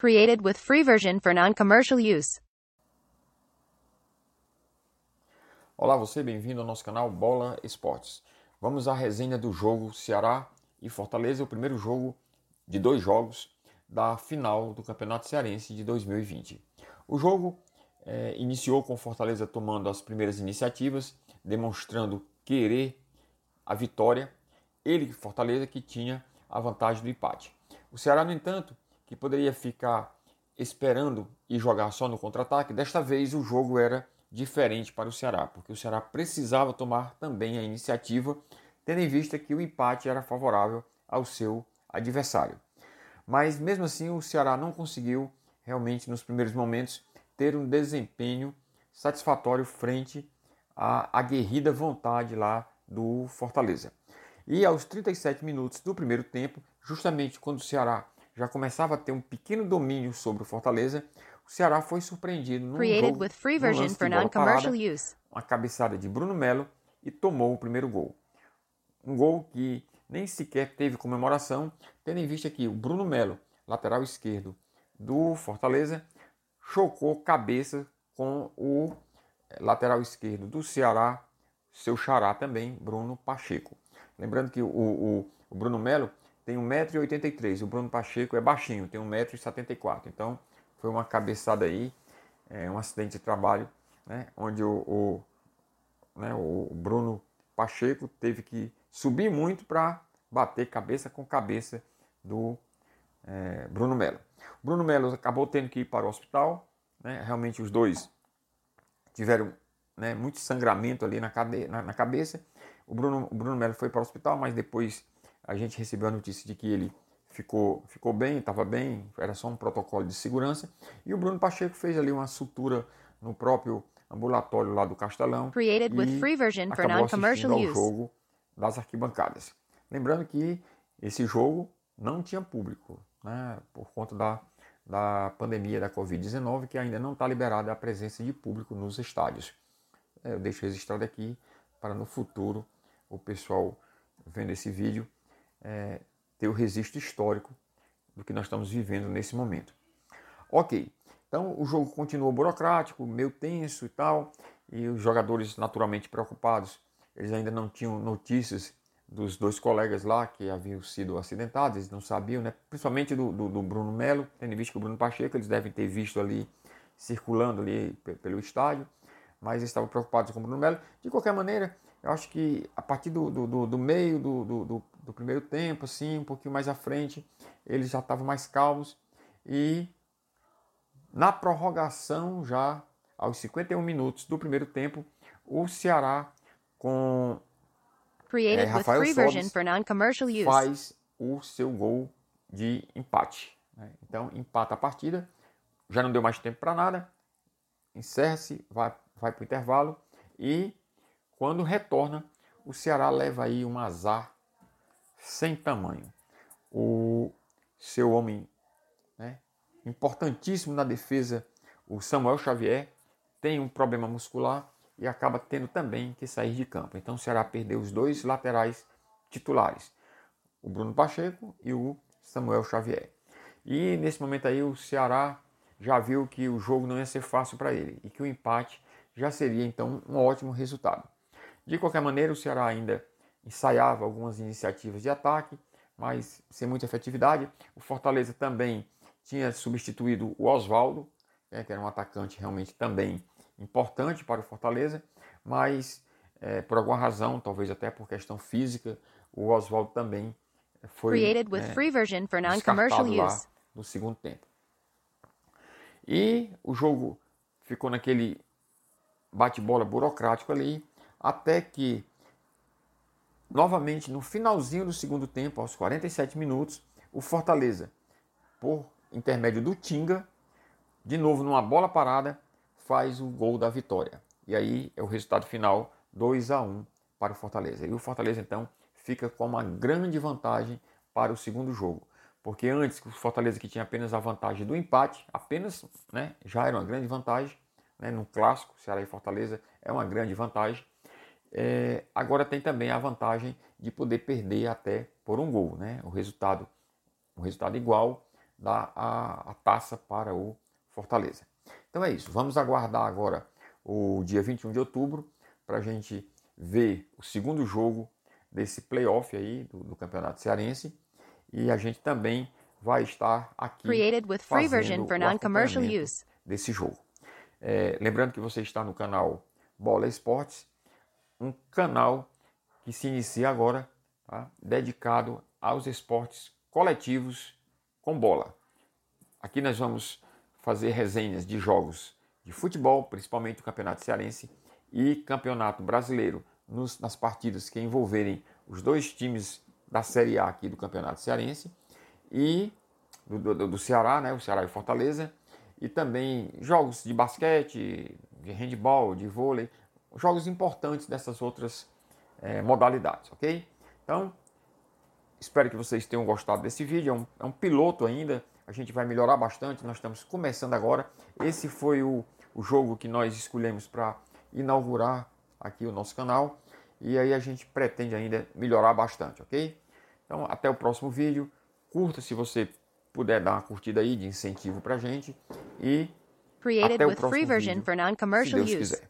Created with free version for non-commercial use. Olá, você bem-vindo ao nosso canal Bola Esportes. Vamos à resenha do jogo Ceará e Fortaleza, o primeiro jogo de dois jogos da final do Campeonato Cearense de 2020. O jogo é, iniciou com Fortaleza tomando as primeiras iniciativas, demonstrando querer a vitória. Ele, Fortaleza, que tinha a vantagem do empate. O Ceará, no entanto, que poderia ficar esperando e jogar só no contra-ataque, desta vez o jogo era diferente para o Ceará, porque o Ceará precisava tomar também a iniciativa, tendo em vista que o empate era favorável ao seu adversário. Mas mesmo assim, o Ceará não conseguiu realmente nos primeiros momentos ter um desempenho satisfatório frente à aguerrida vontade lá do Fortaleza. E aos 37 minutos do primeiro tempo, justamente quando o Ceará já começava a ter um pequeno domínio sobre o Fortaleza, o Ceará foi surpreendido num Created jogo, with free version for non-commercial use. uma cabeçada de Bruno Melo e tomou o primeiro gol. Um gol que nem sequer teve comemoração, tendo em vista que o Bruno Melo, lateral esquerdo do Fortaleza, chocou cabeça com o eh, lateral esquerdo do Ceará, seu xará também, Bruno Pacheco. Lembrando que o, o, o Bruno Melo tem 1,83m, o Bruno Pacheco é baixinho, tem 1,74m. Então foi uma cabeçada aí, é, um acidente de trabalho, né, onde o, o, né, o Bruno Pacheco teve que subir muito para bater cabeça com cabeça do é, Bruno Melo. Bruno Melo acabou tendo que ir para o hospital, né, realmente os dois tiveram né, muito sangramento ali na, cade... na, na cabeça. O Bruno, o Bruno Melo foi para o hospital, mas depois a gente recebeu a notícia de que ele ficou, ficou bem, estava bem, era só um protocolo de segurança. E o Bruno Pacheco fez ali uma sutura no próprio ambulatório lá do Castelão. Created with e free version for non-commercial use. jogo das arquibancadas. Lembrando que esse jogo não tinha público, né, por conta da, da pandemia da Covid-19, que ainda não está liberada a presença de público nos estádios. É, Eu deixo registrado aqui para no futuro o pessoal vendo esse vídeo é, ter o registro histórico do que nós estamos vivendo nesse momento. Ok, então o jogo continuou burocrático, meio tenso e tal, e os jogadores naturalmente preocupados, eles ainda não tinham notícias dos dois colegas lá que haviam sido acidentados, eles não sabiam, né? principalmente do, do, do Bruno Melo, tendo visto que o Bruno Pacheco, eles devem ter visto ali circulando ali pe- pelo estádio, mas eles estavam preocupados com o Bruno Melo. De qualquer maneira, eu acho que a partir do, do- do meio do, do, primeiro tempo, assim, um pouquinho mais à frente, eles já estavam mais calmos e na prorrogação, já aos 51 minutos do primeiro tempo, o Ceará com É, Rafael Sobis faz o seu gol de empate. né? Então empata a partida, já não deu mais tempo para nada, encerra-se, vai, vai para o intervalo e quando retorna, o Ceará leva aí um azar sem tamanho. O seu homem né, importantíssimo na defesa, o Samuel Xavier, tem um problema muscular e acaba tendo também que sair de campo. Então o Ceará perdeu os dois laterais titulares, o Bruno Pacheco e o Samuel Xavier. E nesse momento aí o Ceará já viu que o jogo não ia ser fácil para ele e que o empate já seria então um ótimo resultado. De qualquer maneira, o Ceará ainda ensaiava algumas iniciativas de ataque, mas sem muita efetividade. O Fortaleza também tinha substituído o Oswaldo, né, que era um atacante realmente também importante para o Fortaleza, mas eh, por alguma razão, talvez até por questão física, o Oswaldo também foi Created with né, free version for descartado lá no segundo tempo. E o jogo ficou naquele bate-bola burocrático ali, até que, novamente, no finalzinho do segundo tempo, aos 47 minutos, o Fortaleza, por intermédio do Tinga, de novo numa bola parada, faz o gol da vitória. E aí é o resultado final 2 a 1 para o Fortaleza. E o Fortaleza então fica com uma grande vantagem para o segundo jogo. Porque antes o Fortaleza que tinha apenas a vantagem do empate, apenas, né, já era uma grande vantagem, né, no clássico, Ceará e Fortaleza é uma grande vantagem. É, agora tem também a vantagem de poder perder até por um gol, né? O resultado, o resultado igual dar a, a taça para o Fortaleza. Então é isso. Vamos aguardar agora o dia 21 de outubro para a gente ver o segundo jogo desse playoff aí do, do, Campeonato Cearense e a gente também vai estar aqui Created with free version for non-commercial use. desse jogo. É, lembrando que você está no canal Bola Esportes, um canal que se inicia agora, tá? dedicado aos esportes coletivos com bola. Aqui nós vamos fazer resenhas de jogos de futebol, principalmente o Campeonato Cearense e Campeonato Brasileiro, nos, nas partidas que envolverem os dois times da Série A aqui do Campeonato Cearense e do, do, do Ceará, né, o Ceará e Fortaleza, e também jogos de basquete, de handball, de vôlei, jogos importantes dessas outras é, modalidades, ok? Então, espero que vocês tenham gostado desse vídeo, é um, é um piloto ainda, a gente vai melhorar bastante, nós estamos começando agora. Esse foi o, o jogo que nós escolhemos para inaugurar aqui o nosso canal e aí a gente pretende ainda melhorar bastante, ok? Então, até o próximo vídeo. Curta se você puder dar uma curtida aí de incentivo pra gente e Created até o próximo free version vídeo, for se non-commercial Deus use. quiser.